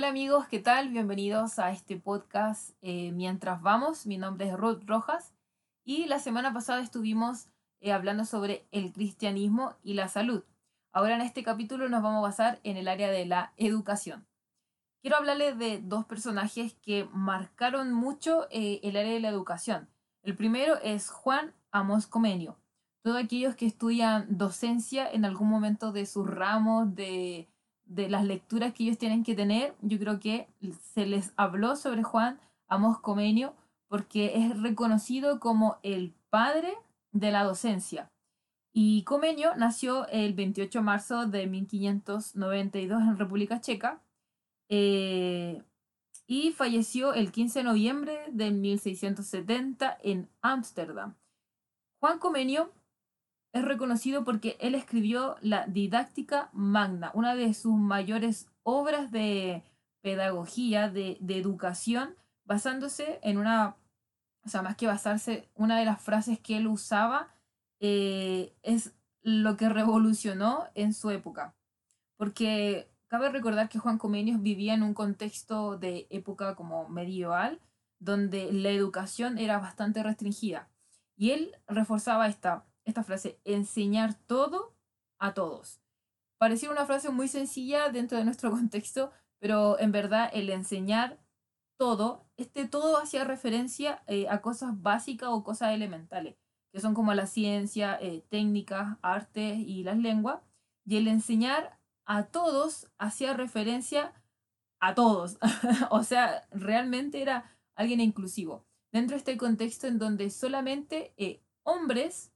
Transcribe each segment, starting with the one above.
Hola amigos, ¿qué tal? Bienvenidos a este podcast eh, Mientras vamos. Mi nombre es Ruth Rojas y la semana pasada estuvimos eh, hablando sobre el cristianismo y la salud. Ahora en este capítulo nos vamos a basar en el área de la educación. Quiero hablarles de dos personajes que marcaron mucho eh, el área de la educación. El primero es Juan Amos Comenio. Todos aquellos que estudian docencia en algún momento de sus ramos, de, de las lecturas que ellos tienen que tener, yo creo que se les habló sobre Juan Amos Comenio porque es reconocido como el padre de la docencia. Y Comenio nació el 28 de marzo de 1592 en República Checa eh, y falleció el 15 de noviembre de 1670 en Ámsterdam. Juan Comenio es reconocido porque él escribió la Didáctica Magna, una de sus mayores obras de pedagogía, de, educación, basándose en una, o sea, más que basarse, una de las frases que él usaba eh, es lo que revolucionó en su época. Porque cabe recordar que Juan Comenius vivía en un contexto de época como medieval, donde la educación era bastante restringida. Y él reforzaba esta, esta frase, enseñar todo a todos. Parecía una frase muy sencilla dentro de nuestro contexto, pero en verdad el enseñar todo, este todo hacía referencia eh, a cosas básicas o cosas elementales, que son como la ciencia, eh, técnicas, artes y las lenguas, y el enseñar a todos hacía referencia a todos, o sea, realmente era alguien inclusivo. Dentro de este contexto en donde solamente eh, hombres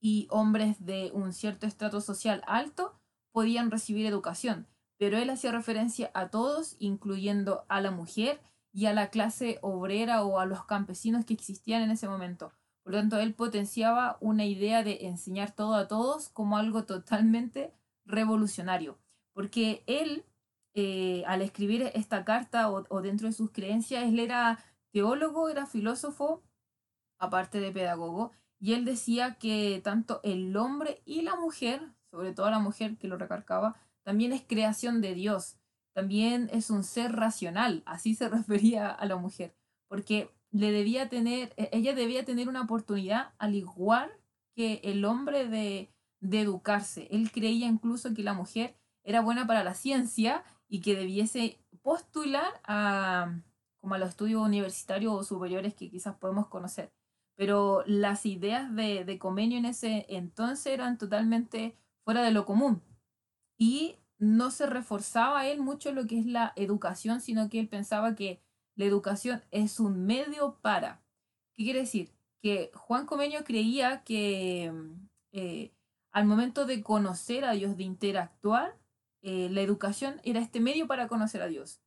y hombres de un cierto estrato social alto podían recibir educación, pero él hacía referencia a todos, incluyendo a la mujer y a la clase obrera o a los campesinos que existían en ese momento. Por lo tanto, él potenciaba una idea de enseñar todo a todos como algo totalmente revolucionario, porque él, eh, al escribir esta carta o, o dentro de sus creencias, él era teólogo, era filósofo, aparte de pedagogo, y él decía que tanto el hombre y la mujer, sobre todo la mujer que lo recargaba, también es creación de Dios, también es un ser racional, así se refería a la mujer, porque le debía tener, e, ella debía tener una oportunidad al igual que el hombre de, de educarse. Él creía incluso que la mujer era buena para la ciencia y que debiese postular a, como a los estudios universitarios o superiores que quizás podemos conocer pero las ideas de, de Comenio en ese entonces eran totalmente fuera de lo común. Y no se reforzaba él mucho lo que es la educación, sino que él pensaba que la educación es un medio para. ¿Qué quiere decir? Que Juan Comenio creía que eh, al momento de conocer a Dios, de interactuar, eh, la educación era este medio para conocer a Dios.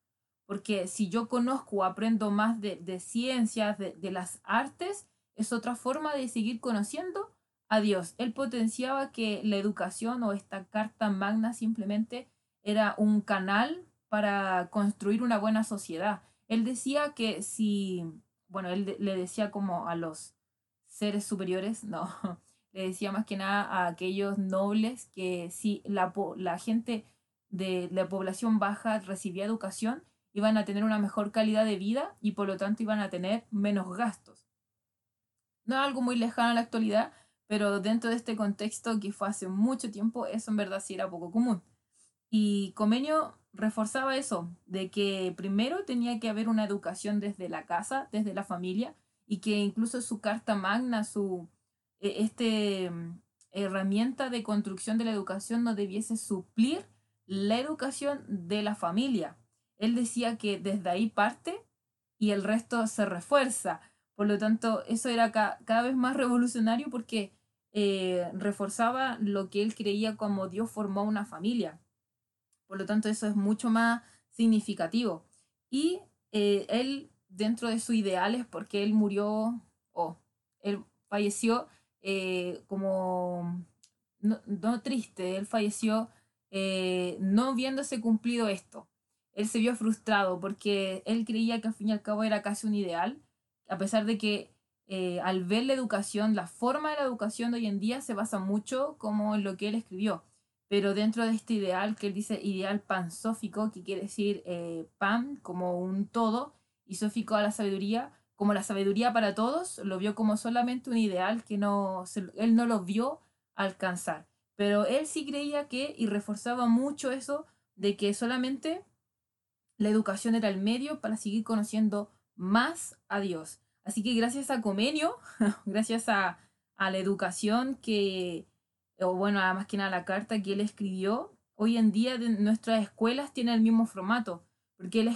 Porque si yo conozco aprendo más de, de ciencias, de, de, las artes, es otra forma de seguir conociendo a Dios. Él potenciaba que la educación o esta carta magna simplemente era un canal para construir una buena sociedad. Él decía que si, bueno, él le decía como a los seres superiores, no, le decía más que nada a aquellos nobles que si la, la gente de la población baja recibía educación, iban a tener una mejor calidad de vida y por lo tanto iban a tener menos gastos no es algo muy lejano a la actualidad, pero dentro de este contexto que fue hace mucho tiempo, eso en verdad sí era poco común. Y Comenio reforzaba eso, de que primero tenía que haber una educación desde la casa, desde la familia, y que incluso su carta magna, su e, este mm, herramienta de construcción de la educación no debiese suplir la educación de la familia. Él decía que desde ahí parte y el resto se refuerza. Por lo tanto, eso era cada vez más revolucionario porque eh, reforzaba lo que él creía como Dios formó una familia. Por lo tanto, eso es mucho más significativo. Y eh, él, dentro de sus ideales, porque él murió, o él falleció eh, como, no, triste, él falleció no viéndose cumplido esto. Él se vio frustrado porque él creía que al fin y al cabo era casi un ideal a pesar de que eh, al ver la educación, la forma de la educación de hoy en día se basa mucho como en lo que él escribió. pero dentro de este ideal que él dice ideal pansófico, que quiere decir eh, pan como un todo, y sófico a la sabiduría, como la sabiduría para todos, lo vio como solamente un ideal que no, él no lo vio alcanzar. Pero él sí creía que, y reforzaba mucho eso, de que solamente la educación era el medio para seguir conociendo más a Dios. Así que gracias a Comenio, gracias a, la educación que, o bueno, más que nada la carta que él escribió, hoy en día nuestras escuelas tienen el mismo formato, porque él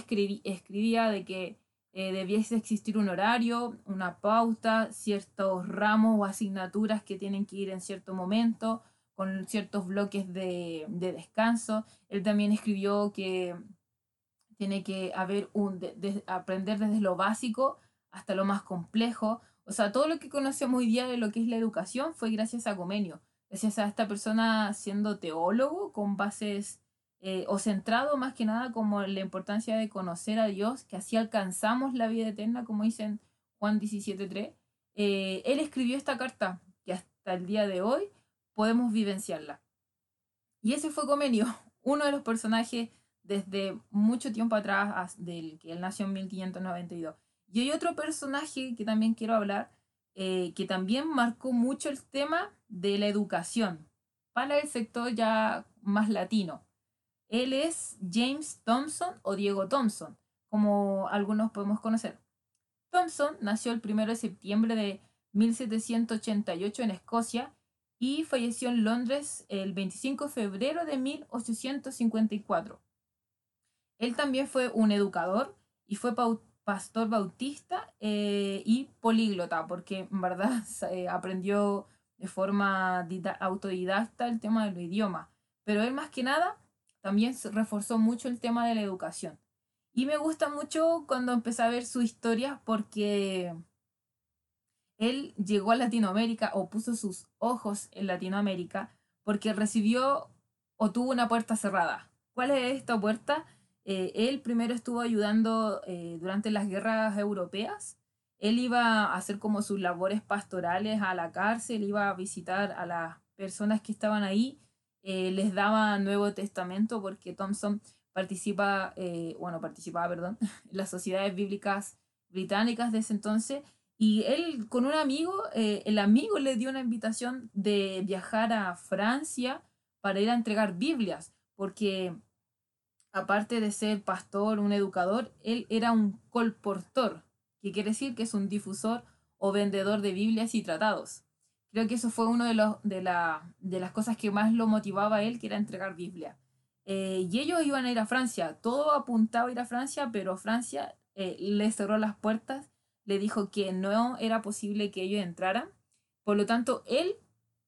escribía de que eh, debiese existir un horario, una pauta, ciertos ramos o asignaturas que tienen que ir en cierto momento, con ciertos bloques de, de descanso. Él también escribió que tiene que haber un, aprender desde lo básico hasta lo más complejo. O sea, todo lo que conocemos hoy día de lo que es la educación fue gracias a Comenio, gracias a esta persona siendo teólogo con bases eh, o centrado más que nada como la importancia de conocer a Dios, que así alcanzamos la vida eterna, como dicen Juan 17.3, eh, él escribió esta carta que hasta el día de hoy podemos vivenciarla. Y ese fue Comenio, uno de los personajes desde mucho tiempo atrás, del que él nació en 1592. Y hay otro personaje que también quiero hablar, eh, que también marcó mucho el tema de la educación para el sector ya más latino. Él es James Thompson o Diego Thompson, como algunos podemos conocer. Thompson nació el 1 de septiembre de 1788 en Escocia y falleció en Londres el 25 de febrero de 1854. Él también fue un educador y fue pastor bautista eh, y políglota, porque en verdad aprendió de forma autodidacta el tema del idioma. Pero él más que nada también reforzó mucho el tema de la educación. Y me gusta mucho cuando empecé a ver su historia porque él llegó a Latinoamérica o puso sus ojos en Latinoamérica porque recibió o tuvo una puerta cerrada. ¿Cuál es esta puerta? Eh, él primero estuvo ayudando eh, durante las guerras europeas. Él iba a hacer como sus labores pastorales a la cárcel, iba a visitar a las personas que estaban ahí, eh, les daba Nuevo Testamento porque Thompson participa, bueno, participaba, perdón, en las sociedades bíblicas británicas de ese entonces. Y él con un amigo, el amigo le dio una invitación de viajar a Francia para ir a entregar Biblias, porque aparte de ser pastor, un educador, él era un colportor, que quiere decir que es un difusor o vendedor de Biblias y tratados. Creo que eso fue una de, de, la, de las cosas que más lo motivaba él, que era entregar Biblia. Eh, y ellos iban a ir a Francia, todo apuntaba a ir a Francia, pero Francia eh, le cerró las puertas, le dijo que no era posible que ellos entraran. Por lo tanto, él,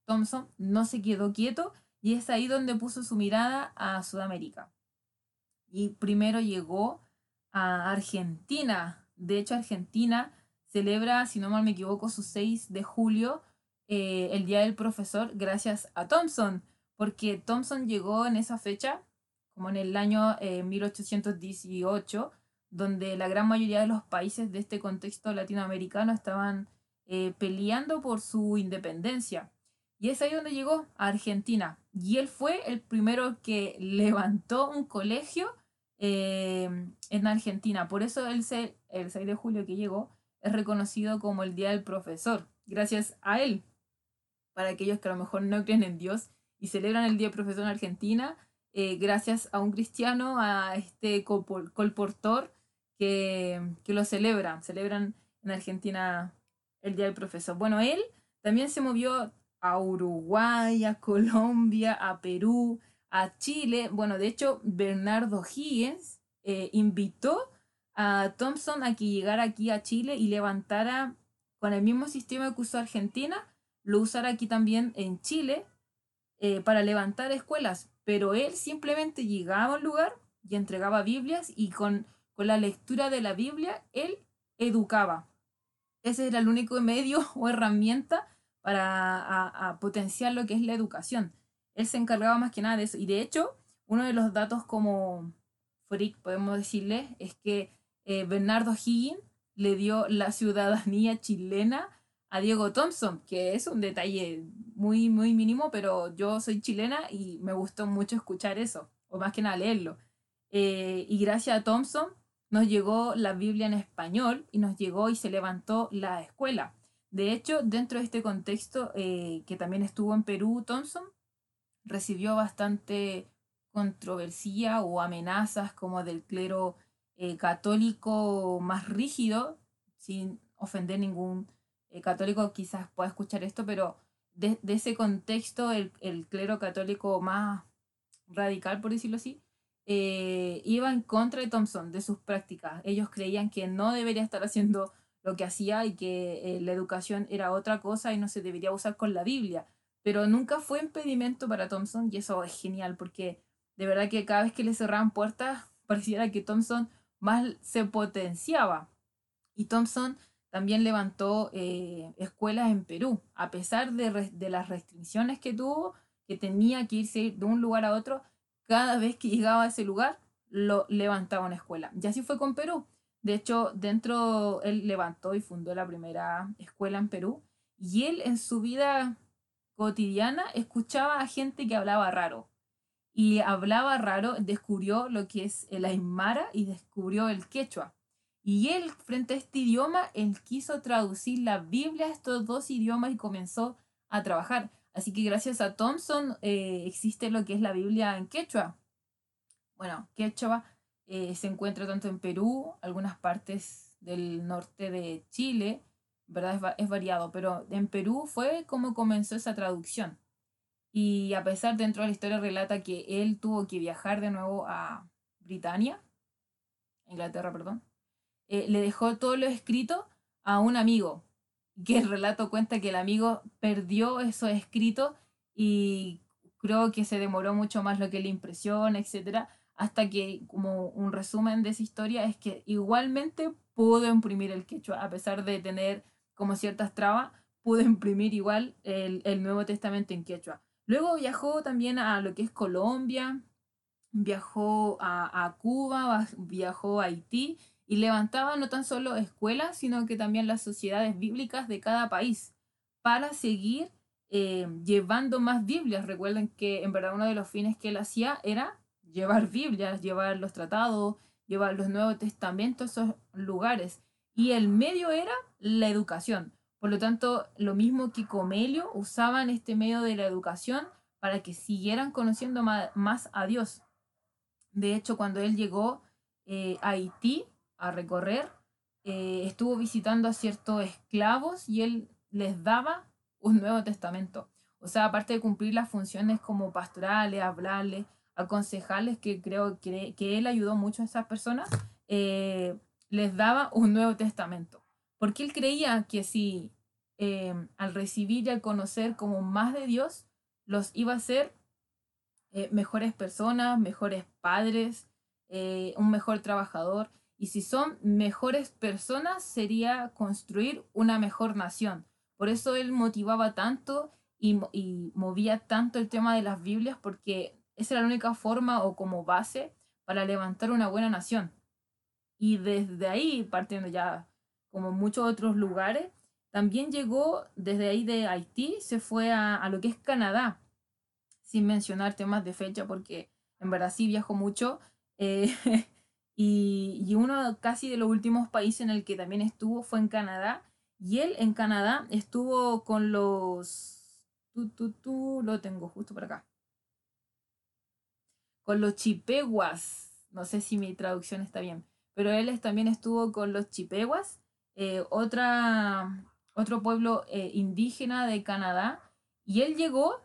Thompson, no se quedó quieto y es ahí donde puso su mirada a Sudamérica y primero llegó a Argentina. De hecho, Argentina celebra, si no mal me equivoco, su 6 de julio, eh, el Día del Profesor, gracias a Thompson, porque Thompson llegó en esa fecha, como en el año 1818, eh, donde la gran mayoría de los países de este contexto latinoamericano estaban eh, peleando por su independencia. Y es ahí donde llegó, a Argentina. Y él fue el primero que levantó un colegio eh, en Argentina. Por eso el 6, el 6 de julio que llegó es reconocido como el Día del Profesor, gracias a él. Para aquellos que a lo mejor no creen en Dios y celebran el Día del Profesor en Argentina, eh, gracias a un cristiano, a este colportor que, que lo celebran. Celebran en Argentina el Día del Profesor. Bueno, él también se movió a Uruguay, a Colombia, a Perú, a Chile. Bueno, de hecho, Bernardo Higgins eh, invitó a Thompson a que llegara aquí a Chile y levantara con el mismo sistema que usó Argentina, lo usara aquí también en Chile eh, para levantar escuelas. Pero él simplemente llegaba a un lugar y entregaba Biblias y con, con la lectura de la Biblia él educaba. Ese era el único medio o herramienta para potenciar lo que es la educación. Él se encargaba más que nada de eso. Y de hecho, uno de los datos como freak, podemos decirle, es que eh, Bernardo Higgins le dio la ciudadanía chilena a Diego Thompson, que es un detalle muy, muy mínimo, pero yo soy chilena y me gustó mucho escuchar eso, o más que nada leerlo. Eh, y gracias a Thompson nos llegó la Biblia en español y nos llegó y se levantó la escuela. De hecho, dentro de este contexto eh, que también estuvo en Perú, Thompson recibió bastante controversia o amenazas como del clero eh, católico más rígido, sin ofender ningún eh, católico quizás pueda escuchar esto, pero de, ese contexto el, clero católico más radical, por decirlo así, eh, iba en contra de Thompson, de sus prácticas. Ellos creían que no debería estar haciendo lo que hacía y que la educación era otra cosa y no se debería usar con la Biblia. Pero nunca fue impedimento para Thompson y eso es genial porque de verdad que cada vez que le cerraban puertas pareciera que Thompson más se potenciaba. Y Thompson también levantó eh, escuelas en Perú, a pesar de, de, las restricciones que tuvo, que tenía que irse de un lugar a otro, cada vez que llegaba a ese lugar, lo levantaba una escuela. Y así fue con Perú. De hecho, dentro, él levantó y fundó la primera escuela en Perú. Y él en su vida cotidiana escuchaba a gente que hablaba raro. Y hablaba raro, descubrió lo que es el aymara y descubrió el quechua. Y él, frente a este idioma, él quiso traducir la Biblia a estos dos idiomas y comenzó a trabajar. Así que gracias a Thompson eh, existe lo que es la Biblia en quechua. Bueno, quechua eh, se encuentra tanto en Perú, algunas partes del norte de Chile, ¿verdad? Es, es variado, pero en Perú fue como comenzó esa traducción. Y a pesar dentro de la historia relata que él tuvo que viajar de nuevo a Britania, Inglaterra, perdón, eh, le dejó todo lo escrito a un amigo, que el relato cuenta que el amigo perdió esos escritos y creo que se demoró mucho más lo que le impresiona, etcétera, hasta que como un resumen de esa historia es que igualmente pudo imprimir el quechua, a pesar de tener como ciertas trabas, pudo imprimir igual el, el Nuevo Testamento en quechua. Luego viajó también a lo que es Colombia, viajó a, a Cuba, viajó a Haití y levantaba no tan solo escuelas, sino que también las sociedades bíblicas de cada país para seguir eh, llevando más Biblias. Recuerden que en verdad uno de los fines que él hacía era llevar Biblias, llevar los tratados, llevar los Nuevos Testamentos a esos lugares. Y el medio era la educación. Por lo tanto, lo mismo que Comelio, usaban este medio de la educación para que siguieran conociendo más, a Dios. De hecho, cuando él llegó eh, a Haití, a recorrer, eh, estuvo visitando a ciertos esclavos y él les daba un Nuevo Testamento. O sea, aparte de cumplir las funciones como pastorales, hablarles, aconsejarles, que creo que, que él ayudó mucho a esas personas, eh, les daba un Nuevo Testamento. Porque él creía que si eh, al recibir y al conocer como más de Dios, los iba a hacer mejores personas, mejores padres, un mejor trabajador. Y si son mejores personas, sería construir una mejor nación. Por eso él motivaba tanto y, y, movía tanto el tema de las Biblias, porque esa era la única forma o como base para levantar una buena nación. Y desde ahí, partiendo ya como muchos otros lugares, también llegó desde ahí de Haití, se fue a, a lo que es Canadá, sin mencionar temas de fecha, porque en verdad sí viajó mucho. Eh, Y, uno casi de los últimos países en el que también estuvo fue en Canadá. Y él en Canadá estuvo con los... Tú, tú, tú, lo tengo justo por acá. Con los chipeguas. No sé si mi traducción está bien. Pero él también estuvo con los chipeguas. Eh, otra, otro pueblo eh, indígena de Canadá. Y él llegó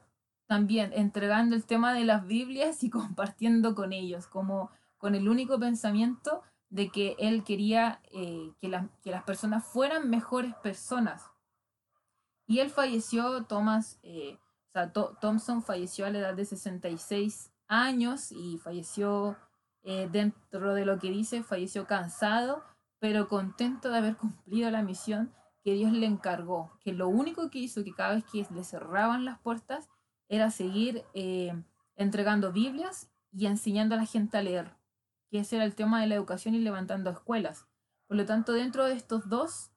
también entregando el tema de las Biblias y compartiendo con ellos, como con el único pensamiento de que él quería eh, que, las personas fueran mejores personas. Y él falleció, Thomas, o sea, Thompson falleció a la edad de 66 años y falleció eh, dentro de lo que dice, falleció cansado, pero contento de haber cumplido la misión que Dios le encargó, que lo único que hizo, que cada vez que le cerraban las puertas, era seguir entregando Biblias y enseñando a la gente a leer que ese era el tema de la educación y levantando escuelas. Por lo tanto, dentro de estos dos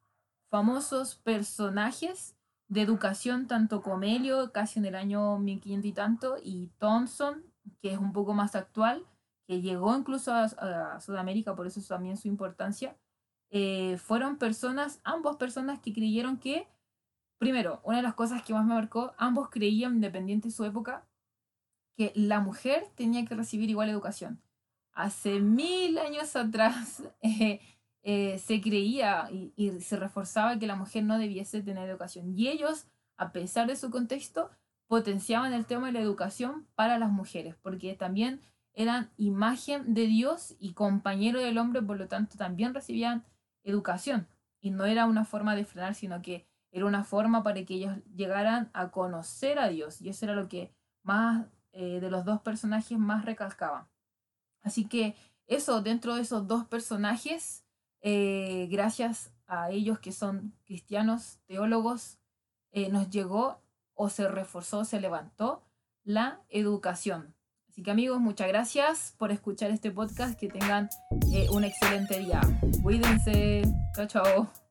famosos personajes de educación, tanto Comelio, casi en el año 1500 y tanto, y Thompson, que es un poco más actual, que llegó incluso a, Sudamérica, por eso también su importancia, eh, fueron personas, ambos personas que creyeron que, primero, una de las cosas que más me marcó, ambos creían, independiente de su época, que la mujer tenía que recibir igual educación. Hace mil años atrás eh, eh, se creía y, y, se reforzaba que la mujer no debiese tener educación. Y ellos, a pesar de su contexto, potenciaban el tema de la educación para las mujeres, porque también eran imagen de Dios y compañero del hombre, por lo tanto también recibían educación. Y no era una forma de frenar, sino que era una forma para que ellos llegaran a conocer a Dios. Y eso era lo que más eh, de los dos personajes más recalcaban. Así que eso, dentro de esos dos personajes, eh, gracias a ellos que son cristianos, teólogos, eh, nos llegó o se reforzó, se levantó la educación. Así que amigos, muchas gracias por escuchar este podcast. Que tengan eh, un excelente día. Cuídense. Chao, chao.